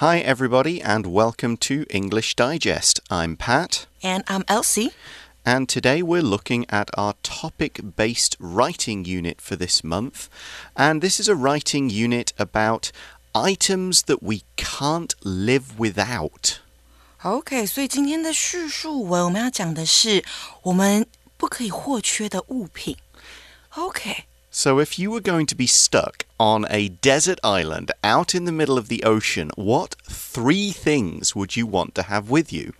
Hi, everybody, and welcome to English Digest. I'm Pat. And I'm Elsie. And today we're looking at our topic based writing unit for this month. And this is a writing unit about items that we can't live without. OK，所以今天的叙述文我们要讲的是我们不可以或缺的物品。OK。 So, if you were going to be stuck on a desert island out in the middle of the ocean, what three things would you want to have with you?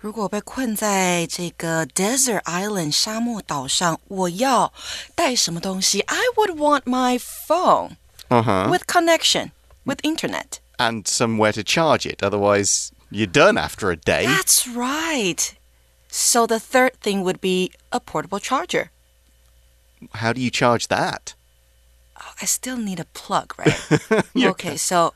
如果被困在这个 desert island 沙漠岛上，我要带什么东西？I would want my phone uh -huh. with connection with internet and somewhere to charge it. Otherwise, you're done after a day. That's right. So the third thing would be a portable charger. How do you charge that? Oh, I still need a plug, right? okay, so,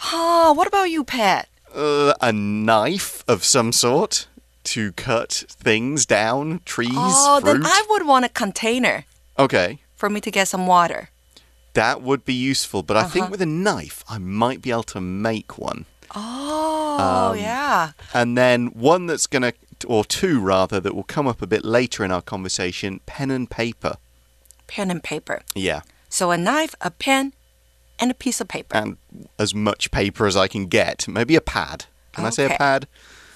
ah, what about you, Pat? Uh, a knife of some sort to cut things down, trees, Oh, fruit. then I would want a container. Okay. For me to get some water. That would be useful, but uh -huh. I think uh-huh. with a knife, I might be able to make one. Oh, um, yeah. And then one that's going to, or two rather, that will come up a bit later in our conversation pen and paper. Pen and paper. Yeah. So a knife, a pen, and a piece of paper. And as much paper as I can get. Maybe a pad. Can okay. I say a pad?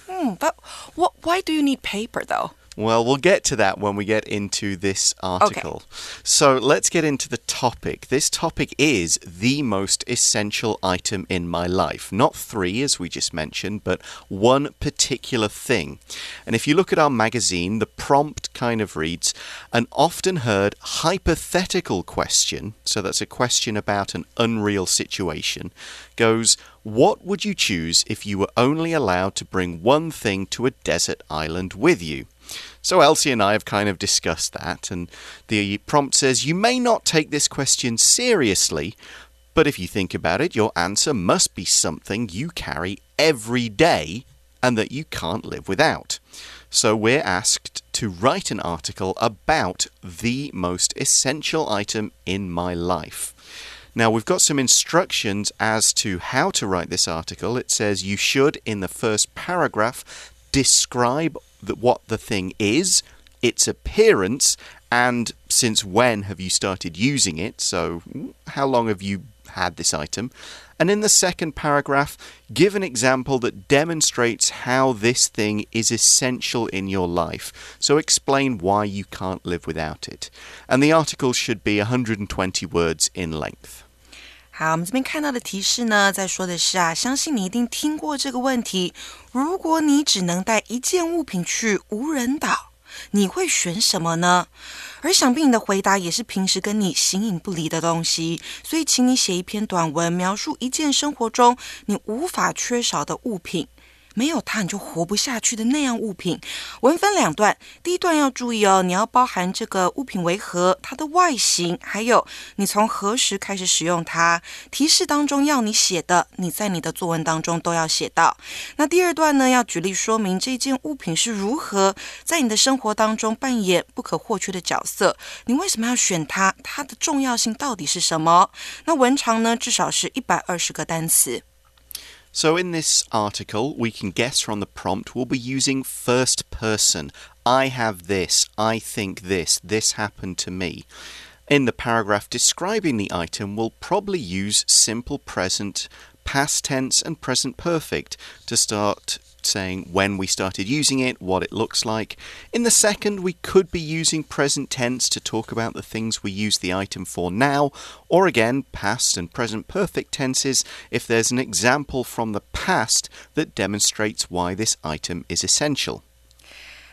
Hmm, but what, why do you need paper though? Well, we'll get to that when we get into this article. Okay. So let's get into the topic. This topic is the most essential item in my life. Not three, as we just mentioned, but one particular thing. And if you look at our magazine, the prompt kind of reads an often heard hypothetical question. So that's a question about an unreal situation. Goes, What would you choose if you were only allowed to bring one thing to a desert island with you? So Elsie and I have kind of discussed that, and the prompt says you may not take this question seriously, but if you think about it, your answer must be something you carry every day and that you can't live without. So we're asked to write an article about the most essential item in my life. Now, we've got some instructions as to how to write this article. It says you should, in the first paragraph, describe the, what the thing is, its appearance, and since when have you started using it? So, how long have you had this item? And in the second paragraph, give an example that demonstrates how this thing is essential in your life. So explain why you can't live without it. And the article should be 120 words in length. 好，我们这边看到的提示呢，在说的是啊，相信你一定听过这个问题。如果你只能带一件物品去无人岛，你会选什么呢？而想必你的回答也是平时跟你形影不离的东西。所以，请你写一篇短文，描述一件生活中你无法缺少的物品。没有它你就活不下去的那样物品。文分两段，第一段要注意哦，你要包含这个物品为何、它的外形，还有你从何时开始使用它。提示当中要你写的，你在你的作文当中都要写到。那第二段呢，要举例说明这件物品是如何在你的生活当中扮演不可或缺的角色。你为什么要选它？它的重要性到底是什么？那文长呢，至少是一百二十个单词。So, in this article, we can guess from the prompt we'll be using first person. I have this, I think this, this happened to me. In the paragraph describing the item, we'll probably use simple present, past tense, and present perfect to start saying when we started using it, what it looks like. In the second, we could be using present tense to talk about the things we use the item for now, or again, past and present perfect tenses if there's an example from the past that demonstrates why this item is essential.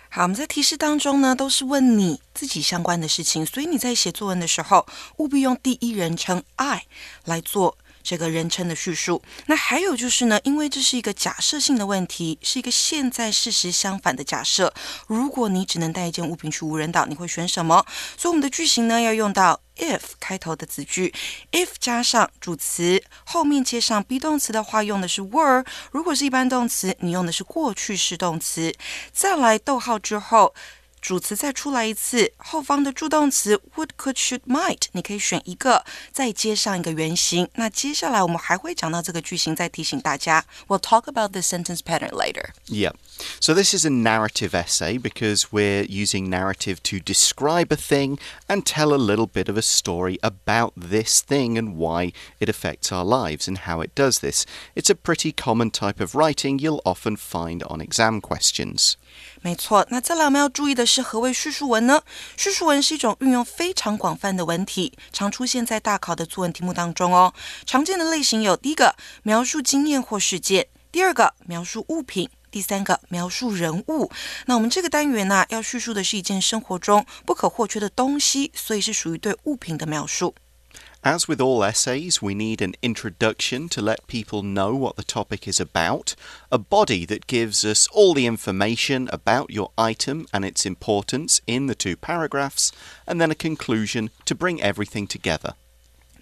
好，我们在提示当中呢，都是问你自己相关的事情，所以你在写作文的时候，务必用第一人称 I 来做 这个人称的叙述。那还有就是呢，因为这是一个假设性的问题，是一个现在事实相反的假设。如果你只能带一件物品去无人岛，你会选什么？所以我们的句型呢，要用到 if 开头的子句，if 加上主词，后面接上 be 动词的话，用的是 were。如果是一般动词，你用的是过去式动词。再来逗号之后。主词再出来一次，后方的助动词 would、could、should、might，你可以选一个，再接上一个原型。那接下来我们还会讲到这个句型，再提醒大家。We'll talk about the sentence pattern later. Yeah. So this is a narrative essay because we're using narrative to describe a thing and tell a little bit of a story about this thing and why it affects our lives and how it does this. It's a pretty common type of writing you'll often find on exam questions. 没错，那再来我们要注意的是何谓叙述文呢？叙述文是一种运用非常广泛的文体，常出现在大考的作文题目当中哦。常见的类型有：第一个，描述经验或事件；第二个，描述物品； 第三个，描述人物。那我们这个单元呢，要叙述的是一件生活中不可或缺的东西，所以是属于对物品的描述。As with all essays, we need an introduction to let people know what the topic is about, a body that gives us all the information about your item and its importance in the two paragraphs, and then a conclusion to bring everything together.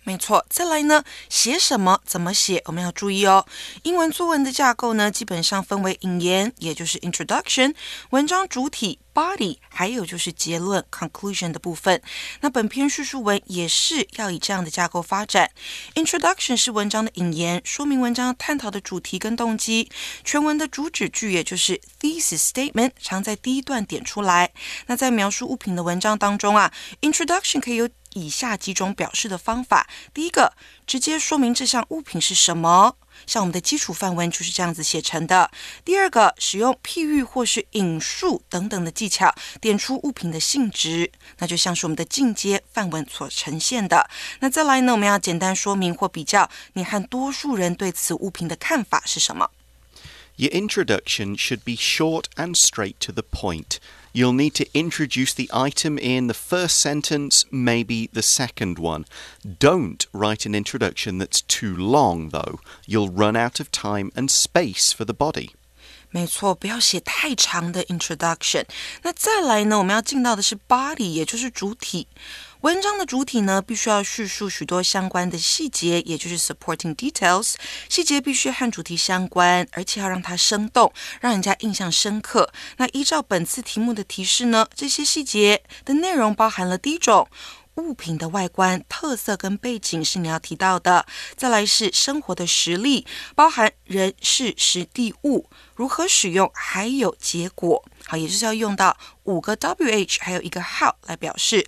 没错，再来呢，写什么，怎么写，我们要注意哦。英文作文的架构呢，基本上分为引言，也就是 introduction，文章主体 body，还有就是结论 conclusion 的部分。那本篇叙述文也是要以这样的架构发展。introduction 是文章的引言，说明文章探讨的主题跟动机。全文的主旨句，也就是 thesis statement，常在第一段点出来。那在描述物品的文章当中啊，introduction 可以有。以下几种表示的方法：第一个，直接说明这项物品是什么，像我们的基础范文就是这样子写成的；第二个，使用譬喻或是引述等等的技巧，点出物品的性质，那就像是我们的进阶范文所呈现的。那再来呢，我们要简单说明或比较你和多数人对此物品的看法是什么。Your introduction should be short and straight to the point. You'll need to introduce the item in the first sentence, maybe the second one. Don't write an introduction that's too long, though. You'll run out of time and space for the body. 没错，不要写太长的 introduction。那再来呢，我们要进到的是 body，也就是主体。 文章的主体呢，必须要叙述许多相关的细节，也就是 supporting details。细节必须和主题相关，而且要让它生动，让人家印象深刻。那依照本次题目的提示呢，这些细节的内容包含了第一种。物品的外观特色跟背景是你要提到的，再来是生活的实例，包含人事实地物如何使用，还有结果。好，也就是要用到五个 WH，还有一个 how 来表示。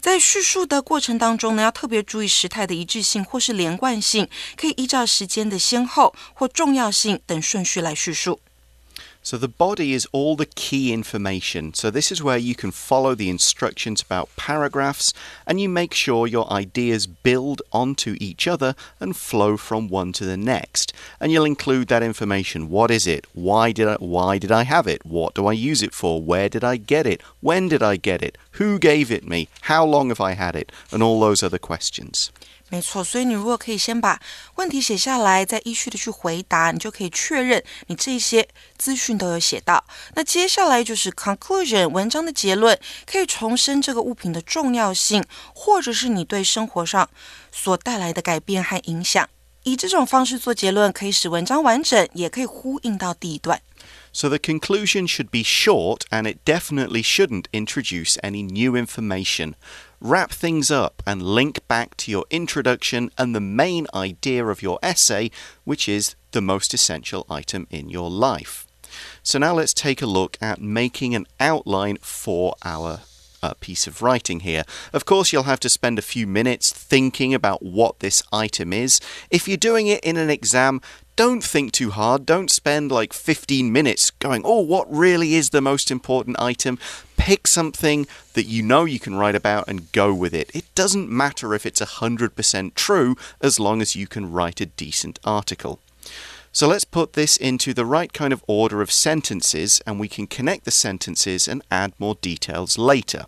在叙述的过程当中呢，要特别注意时态的一致性或是连贯性，可以依照时间的先后或重要性等顺序来叙述。So the body is all the key information. So this is where you can follow the instructions about paragraphs and you make sure your ideas build onto each other and flow from one to the next. And you'll include that information. What is it? Why did I why did I have it? What do I use it for? Where did I get it? When did I get it? Who gave it me? How long have I had it? And all those other questions. 没错，所以你如果可以先把问题写下来，再依序的去回答，你就可以确认你这些资讯都有写到。那接下来就是 conclusion 文章的结论，可以重申这个物品的重要性，或者是你对生活上所带来的改变和影响。以这种方式做结论，可以使文章完整，也可以呼应到第一段。So the conclusion should be short and it definitely shouldn't introduce any new information wrap things up and link back to your introduction and the main idea of your essay, which is the most essential item in your life. So now let's take a look at making an outline for our uh, piece of writing here. Of course, you'll have to spend a few minutes thinking about what this item is. If you're doing it in an exam, don't think too hard. Don't spend like 15 minutes going, oh, what really is the most important item? Pick something that you know you can write about and go with it. It doesn't matter if it's 100% true as long as you can write a decent article. So let's put this into the right kind of order of sentences and we can connect the sentences and add more details later.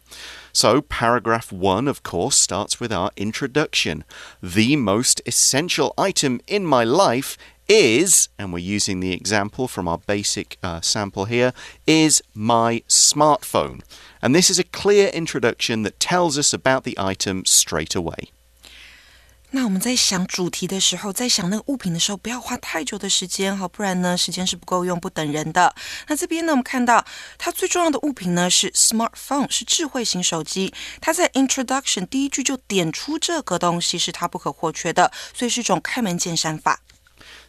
So, paragraph one, of course, starts with our introduction. The most essential item in my life is, and we're using the example from our basic uh, sample here, is my smartphone. And this is a clear introduction that tells us about the item straight away. 那我们在想主题的时候，在想那个物品的时候，不要花太久的时间哈，不然呢，时间是不够用、不等人的。那这边呢，我们看到它最重要的物品呢是 smartphone，是智慧型手机。它在 introduction 第一句就点出这个东西是它不可或缺的，所以是一种开门见山法。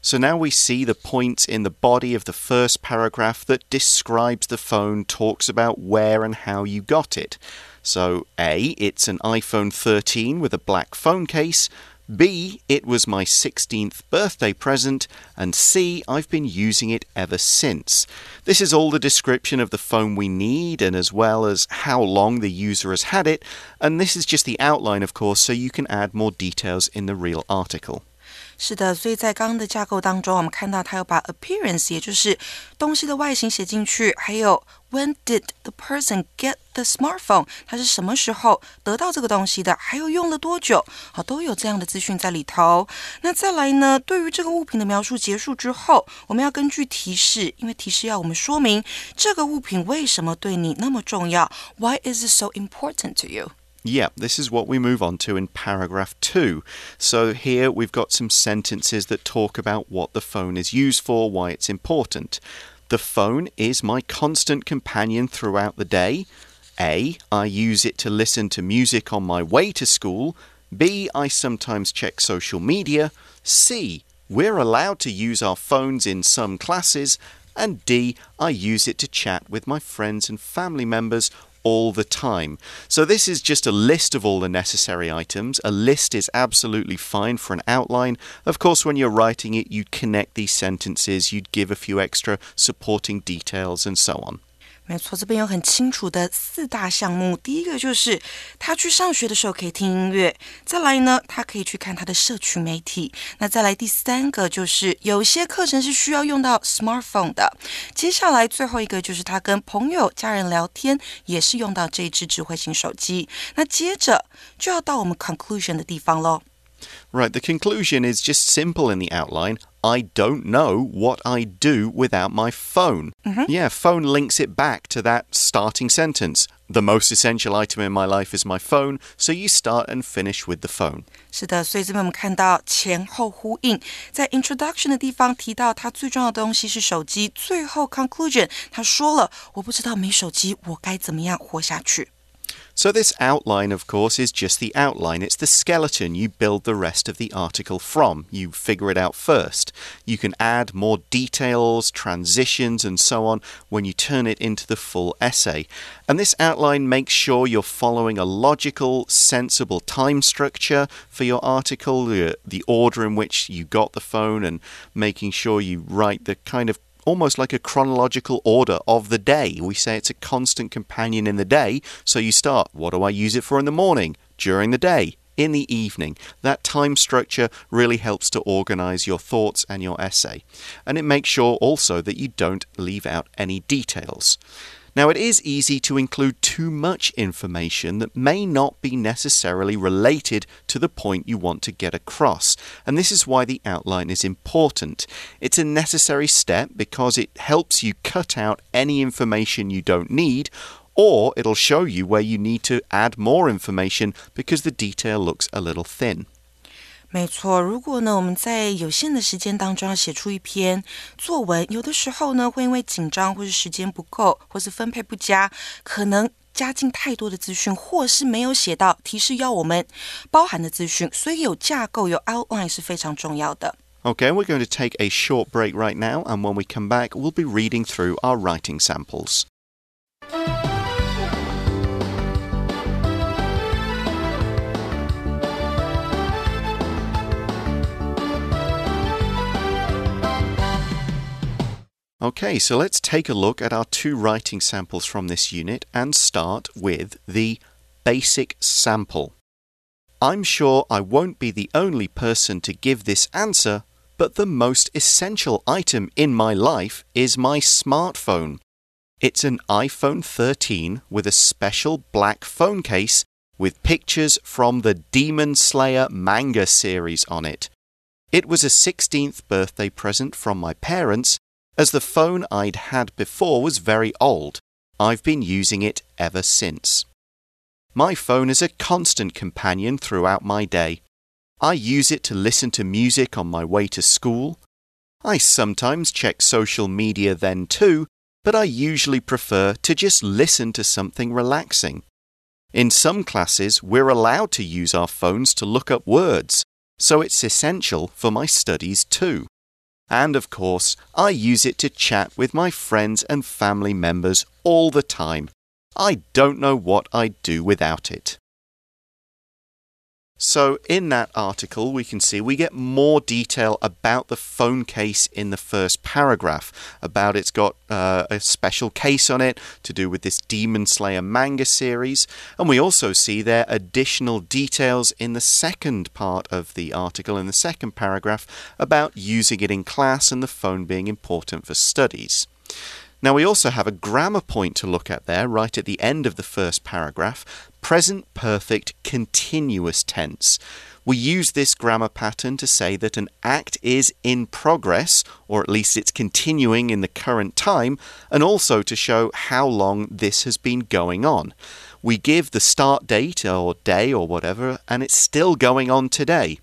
So now we see the points in the body of the first paragraph that describes the phone, talks about where and how you got it. So, A, it's an iPhone 13 with a black phone case. B, it was my 16th birthday present. And C, I've been using it ever since. This is all the description of the phone we need and as well as how long the user has had it. And this is just the outline, of course, so you can add more details in the real article. 是的，所以在刚刚的架构当中，我们看到它有把 appearance，也就是东西的外形写进去，还有 when did the person get the smartphone，它是什么时候得到这个东西的，还有用了多久，好，都有这样的资讯在里头。那再来呢，对于这个物品的描述结束之后，我们要根据提示，因为提示要我们说明这个物品为什么对你那么重要，Why is it so important to you？you？Yeah, this is what we move on to in paragraph two. So here we've got some sentences that talk about what the phone is used for, why it's important. The phone is my constant companion throughout the day. A. I use it to listen to music on my way to school. B. I sometimes check social media. C. We're allowed to use our phones in some classes. And D. I use it to chat with my friends and family members all the time. So, this is just a list of all the necessary items. A list is absolutely fine for an outline. Of course, when you're writing it, you'd connect these sentences, you'd give a few extra supporting details, and so on. 没错，这边有很清楚的四大项目。第一个就是他去上学的时候可以听音乐，再来呢，他可以去看他的社群媒体。那再来第三个就是有些课程是需要用到 smartphone 的。接下来最后一个就是他跟朋友、家人聊天也是用到这一支智慧型手机。那接着就要到我们 conclusion 的地方喽。Right, the conclusion is just simple in the outline. I don't know what I do without my phone. Mm -hmm. Yeah, phone links it back to that starting sentence. The most essential item in my life is my phone, so you start and finish with the phone. 是的，所以这边我们看到前后呼应，在 introduction 的地方提到它最重要的东西是手机，最后 conclusion 他说了，我不知道没手机我该怎么样活下去。 So, this outline, of course, is just the outline. It's the skeleton you build the rest of the article from. You figure it out first. You can add more details, transitions, and so on when you turn it into the full essay. And this outline makes sure you're following a logical, sensible time structure for your article, the order in which you got the phone, and making sure you write the kind of almost like a chronological order of the day. We say it's a constant companion in the day. So you start, what do I use it for in the morning, during the day, in the evening. That time structure really helps to organize your thoughts and your essay. And it makes sure also that you don't leave out any details. Now, it is easy to include too much information that may not be necessarily related to the point you want to get across, and this is why the outline is important. It's a necessary step because it helps you cut out any information you don't need or it'll show you where you need to add more information because the detail looks a little thin. 没错，如果呢我们在有限的时间当中要写出一篇作文，有的时候呢会因为紧张，或是时间不够，或是分配不佳，可能加进太多的资讯，或是没有写到提示要我们包含的资讯，所以有架构、有 outline 是非常重要的。Okay, we're going to take a short break right now, and when we come back, we'll be reading through our writing samples. Okay, so let's take a look at our two writing samples from this unit and start with the basic sample. I'm sure I won't be the only person to give this answer, but the most essential item in my life is my smartphone. It's an iPhone 13 with a special black phone case with pictures from the Demon Slayer manga series on it. It was a 16th birthday present from my parents as the phone I'd had before was very old. I've been using it ever since. My phone is a constant companion throughout my day. I use it to listen to music on my way to school. I sometimes check social media then too, but I usually prefer to just listen to something relaxing. In some classes, we're allowed to use our phones to look up words, so it's essential for my studies too. And of course, I use it to chat with my friends and family members all the time. I don't know what I'd do without it. So, in that article, we can see we get more detail about the phone case in the first paragraph. About it's got uh, a special case on it to do with this Demon Slayer manga series. And we also see there additional details in the second part of the article, in the second paragraph, about using it in class and the phone being important for studies. Now, we also have a grammar point to look at there, right at the end of the first paragraph present perfect continuous tense. We use this grammar pattern to say that an act is in progress, or at least it's continuing in the current time, and also to show how long this has been going on we give the start date or day or whatever, and it's still going on today.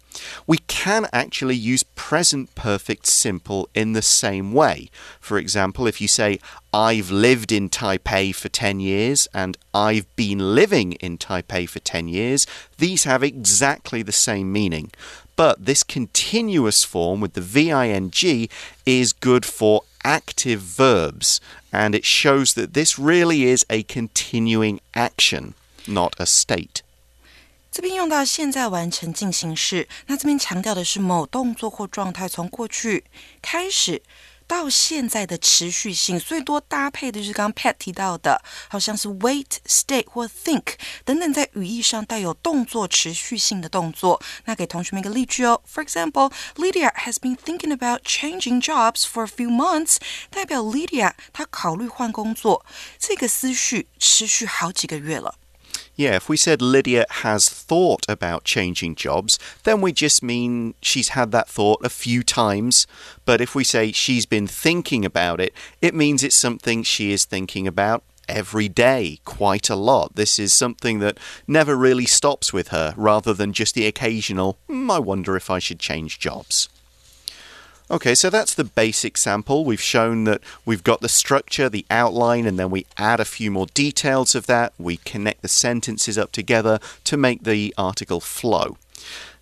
We can actually use present perfect simple in the same way. For example, if you say, I've lived in Taipei for 10 years and I've been living in Taipei for 10 years, these have exactly the same meaning. But this continuous form with the VING is good for active verbs, and it shows that this really is a continuing action, not a state. 这边用到现在完成进行式，那这边强调的是某动作或状态从过去开始到现在的持续性，最多搭配的就是刚刚 Pat 提到的，好像是 wait、stay 或 think 等等，在语义上带有动作持续性的动作。那给同学们一个例句哦，For example, Lydia has been thinking about changing jobs for a few months，代表 Lydia 她考虑换工作，这个思绪持续好几个月了。Yeah, if we said Lydia has thought about changing jobs, then we just mean she's had that thought a few times. But if we say she's been thinking about it, it means it's something she is thinking about every day, quite a lot. This is something that never really stops with her, rather than just the occasional, mm, I wonder if I should change jobs. Okay, so that's the basic sample. We've shown that we've got the structure, the outline, and then we add a few more details of that. We connect the sentences up together to make the article flow.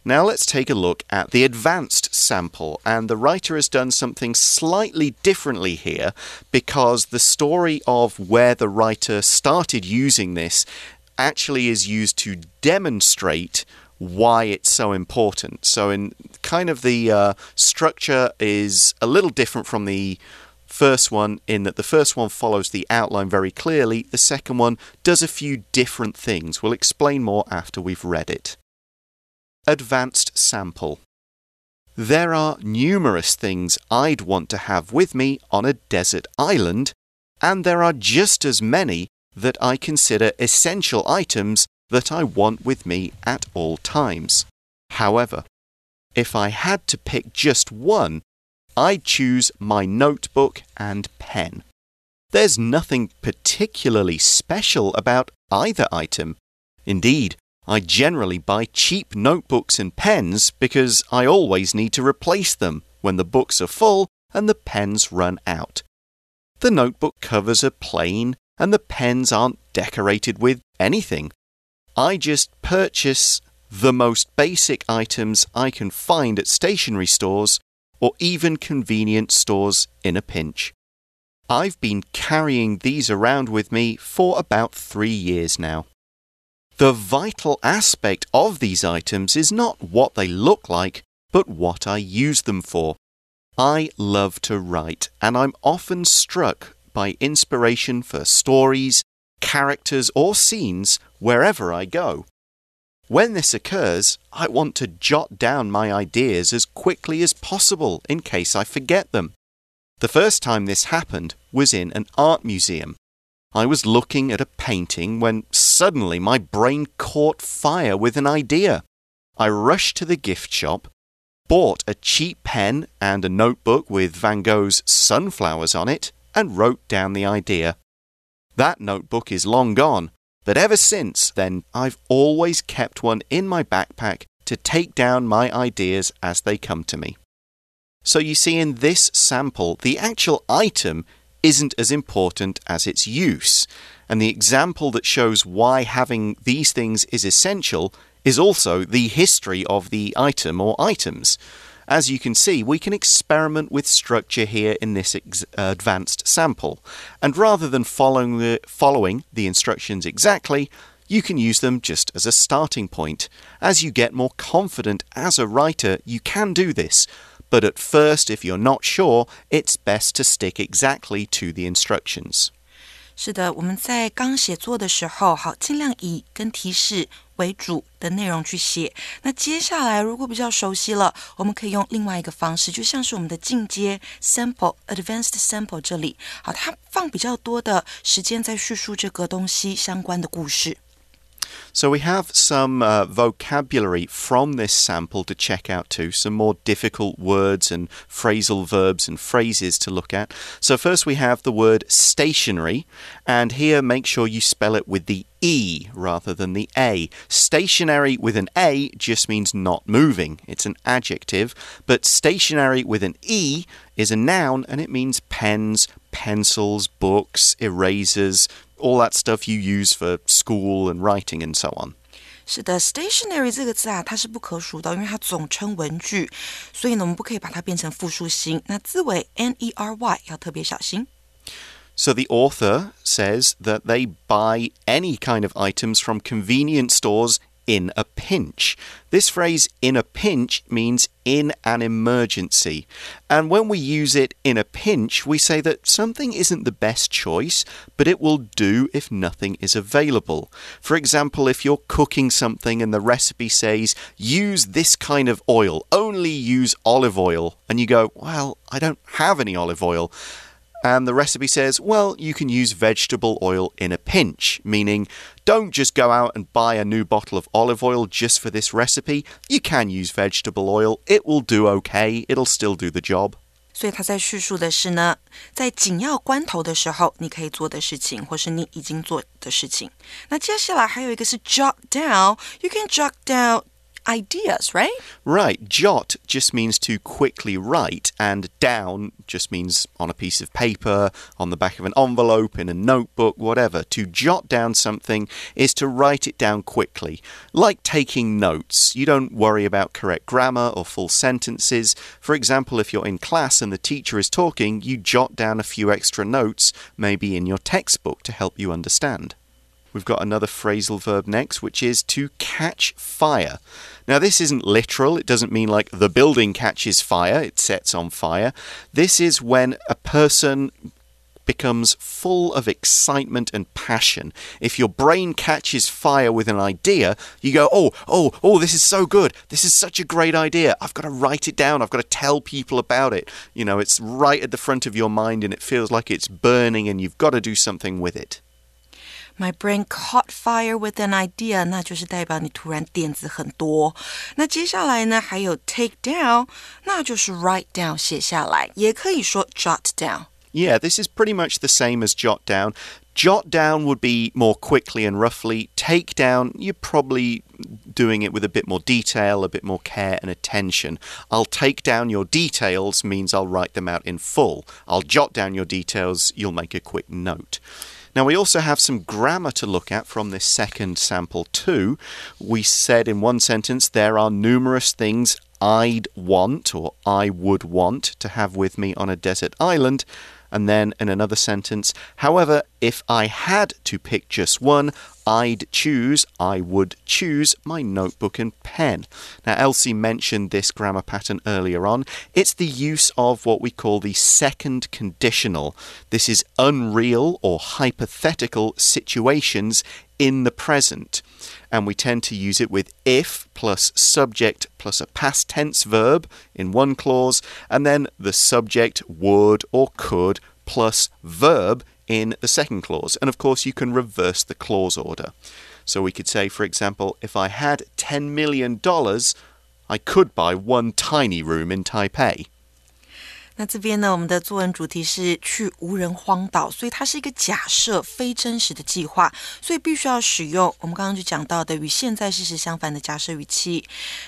Now let's take a look at the advanced sample. And the writer has done something slightly differently here because the story of where the writer started using this actually is used to demonstrate why it's so important. So, in kind of the uh, structure is a little different from the first one in that the first one follows the outline very clearly, the second one does a few different things. We'll explain more after we've read it. Advanced sample. There are numerous things I'd want to have with me on a desert island, and there are just as many that I consider essential items that I want with me at all times. However, if I had to pick just one, I'd choose my notebook and pen. There's nothing particularly special about either item. Indeed, I generally buy cheap notebooks and pens because I always need to replace them when the books are full and the pens run out. The notebook covers are plain and the pens aren't decorated with anything. I just purchase the most basic items I can find at stationery stores or even convenience stores in a pinch. I've been carrying these around with me for about three years now. The vital aspect of these items is not what they look like, but what I use them for. I love to write, and I'm often struck by inspiration for stories, characters, or scenes wherever I go. When this occurs, I want to jot down my ideas as quickly as possible in case I forget them. The first time this happened was in an art museum. I was looking at a painting when suddenly my brain caught fire with an idea. I rushed to the gift shop, bought a cheap pen and a notebook with Van Gogh's sunflowers on it, and wrote down the idea. That notebook is long gone, but ever since then, I've always kept one in my backpack to take down my ideas as they come to me. So you see, in this sample, the actual item isn't as important as its use. And the example that shows why having these things is essential is also the history of the item or items. As you can see, we can experiment with structure here in this advanced sample. And rather than following the, following the instructions exactly, you can use them just as a starting point. As you get more confident as a writer, you can do this. But at first, if you're not sure, it's best to stick exactly to the instructions. 是的，我们在刚写作的时候，好，尽量以跟提示为主的内容去写。那接下来，如果比较熟悉了，我们可以用另外一个方式，就像是我们的进阶 sample advanced sample 这里，好，它放比较多的时间在叙述这个东西相关的故事。So we have some uh, vocabulary from this sample to check out too, some more difficult words and phrasal verbs and phrases to look at. So first we have the word stationery, and here make sure you spell it with the E rather than the A. Stationary with an A just means not moving. It's an adjective, but stationery with an E is a noun and it means pens, pencils, books, erasers, all that stuff you use for school and writing and so on. 是的，stationery 这个字啊，它是不可数的，因为它总称文具，所以呢，我们不可以把它变成复数形。那字尾 n e r y 要特别小心。So the author says that they buy any kind of items from convenience stores in a pinch. This phrase, in a pinch, means in an emergency. And when we use it in a pinch, we say that something isn't the best choice, but it will do if nothing is available. For example, if you're cooking something and the recipe says, use this kind of oil, only use olive oil, and you go, well, I don't have any olive oil. And the recipe says, well, you can use vegetable oil in a pinch, meaning don't just go out and buy a new bottle of olive oil just for this recipe. You can use vegetable oil, it will do okay, it'll still do the job. 所以他在叙述的是呢，在紧要关头的时候，你可以做的事情，或是你已经做的事情。那接下来还有一个是 jot down。You can jot down ideas, right? Right. Jot just means to quickly write, and down just means on a piece of paper, on the back of an envelope, in a notebook, whatever. To jot down something is to write it down quickly. Like taking notes. You don't worry about correct grammar or full sentences. For example, if you're in class and the teacher is talking, you jot down a few extra notes, maybe in your textbook, to help you understand. We've got another phrasal verb next, which is to catch fire. Now, this isn't literal. It doesn't mean like the building catches fire, it sets on fire. This is when a person becomes full of excitement and passion. If your brain catches fire with an idea, you go, oh, oh, oh, this is so good. This is such a great idea. I've got to write it down. I've got to tell people about it. You know, it's right at the front of your mind and it feels like it's burning and you've got to do something with it. My brain caught fire with an idea，那就是代表你突然点子很多。那接下来呢，还有 take down，那就是 write down 写下来，也可以说 jot down。Yeah, this is pretty much the same as jot down. Jot down would be more quickly and roughly. Take down, you're probably doing it with a bit more detail, a bit more care and attention. I'll take down your details means I'll write them out in full. I'll jot down your details, you'll make a quick note. Now, we also have some grammar to look at from this second sample, too. We said in one sentence, there are numerous things I'd want or I would want to have with me on a desert island. And then in another sentence, however, if I had to pick just one, I'd choose, I would choose my notebook and pen. Now, Elsie mentioned this grammar pattern earlier on. It's the use of what we call the second conditional. This is unreal or hypothetical situations in the present. And we tend to use it with if plus subject plus a past tense verb in one clause, and then the subject would or could plus verb in the second clause. And of course, you can reverse the clause order. So we could say, for example, if I had $10 million, I could buy one tiny room in Taipei. 那这边呢，我们的作文主题是去无人荒岛，所以它是一个假设、非真实的计划，所以必须要使用我们刚刚就讲到的与现在事实相反的假设语气。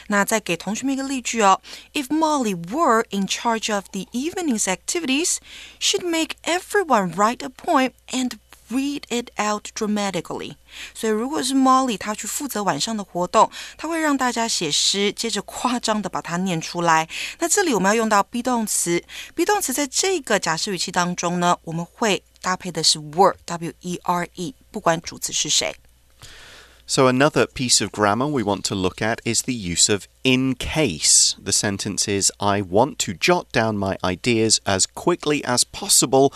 那再给同学们一个例句哦：If Molly were in charge of the evening's activities, she'd make everyone write a poem and read it out dramatically。所以，如果是 Molly 她去负责晚上的活动，她会让大家写诗，接着夸张的把它念出来。那这里我们要用到 be 动词，be 动词在这个假设语气当中呢，我们会搭配的是 were，w e r e，不管主词是谁。So, another piece of grammar we want to look at is the use of in case. The sentence is I want to jot down my ideas as quickly as possible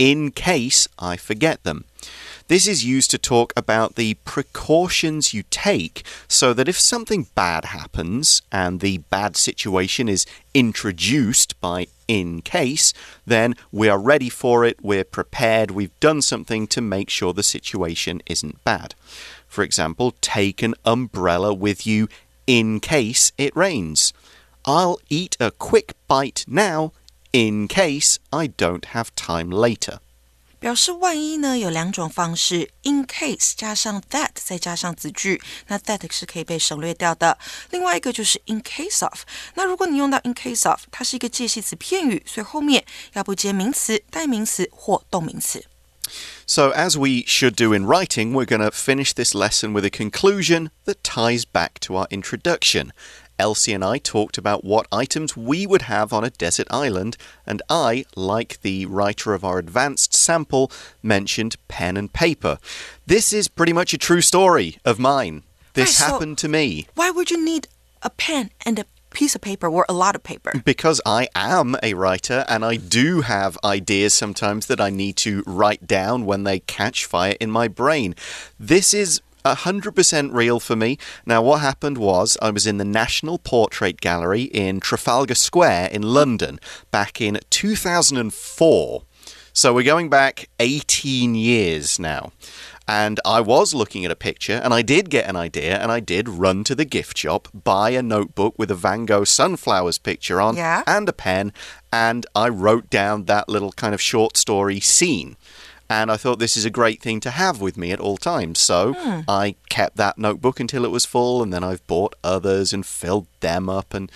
in case I forget them. This is used to talk about the precautions you take so that if something bad happens and the bad situation is introduced by in case, then we are ready for it, we're prepared, we've done something to make sure the situation isn't bad. For example, take an umbrella with you in case it rains. I'll eat a quick bite now in case I don't have time later. 表示万一呢，有两种方式：in case 加上 that 再加上子句，那 that 是可以被省略掉的。另外一个就是 in case of。那如果你用到 in case of，它是一个介系词片语，所以后面要不接名词、代名词或动名词。So, as we should do in writing, we're going to finish this lesson with a conclusion that ties back to our introduction. Elsie and I talked about what items we would have on a desert island, and I, like the writer of our advanced sample, mentioned pen and paper. This is pretty much a true story of mine. This Right, so- happened to me. Why would you need a pen and a piece of paper or a lot of paper? Because I am a writer and I do have ideas sometimes that I need to write down when they catch fire in my brain. This is 100% real for me. Now, what happened was I was in the National Portrait Gallery in Trafalgar Square in London back in 2004. So we're going back 18 years now. And I was looking at a picture and I did get an idea and I did run to the gift shop, buy a notebook with a Van Gogh sunflowers picture on Yeah. and a pen, and I wrote down that little kind of short story scene. And I thought this is a great thing to have with me at all times. So hmm. I kept that notebook until it was full, and then I've bought others and filled them up and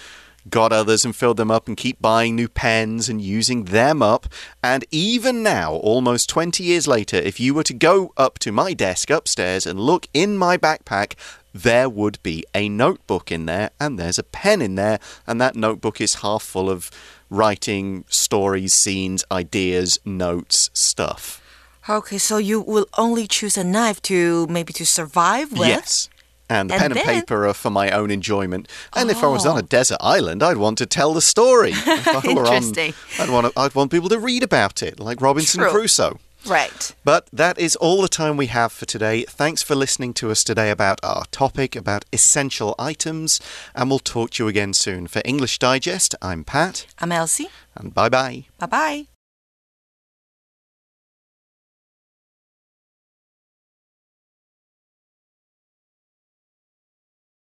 got others and filled them up and keep buying new pens and using them up. And even now, almost 20 years later, if you were to go up to my desk upstairs and look in my backpack, there would be a notebook in there and there's a pen in there, and that notebook is half full of writing stories, scenes, ideas, notes, stuff. Okay, so you will only choose a knife to maybe to survive with? Yes. And the And pen and paper are for my own enjoyment. And if I was on a oh. desert island, I'd want to tell the story. If I were on- Interesting. I'd want, to, I'd want people to read about it, like Robinson True. Crusoe. Right. But that is all the time we have for today. Thanks for listening to us today about our topic, about essential items, and we'll talk to you again soon. For English Digest, I'm Pat, I'm Elsie. and bye bye. Bye bye.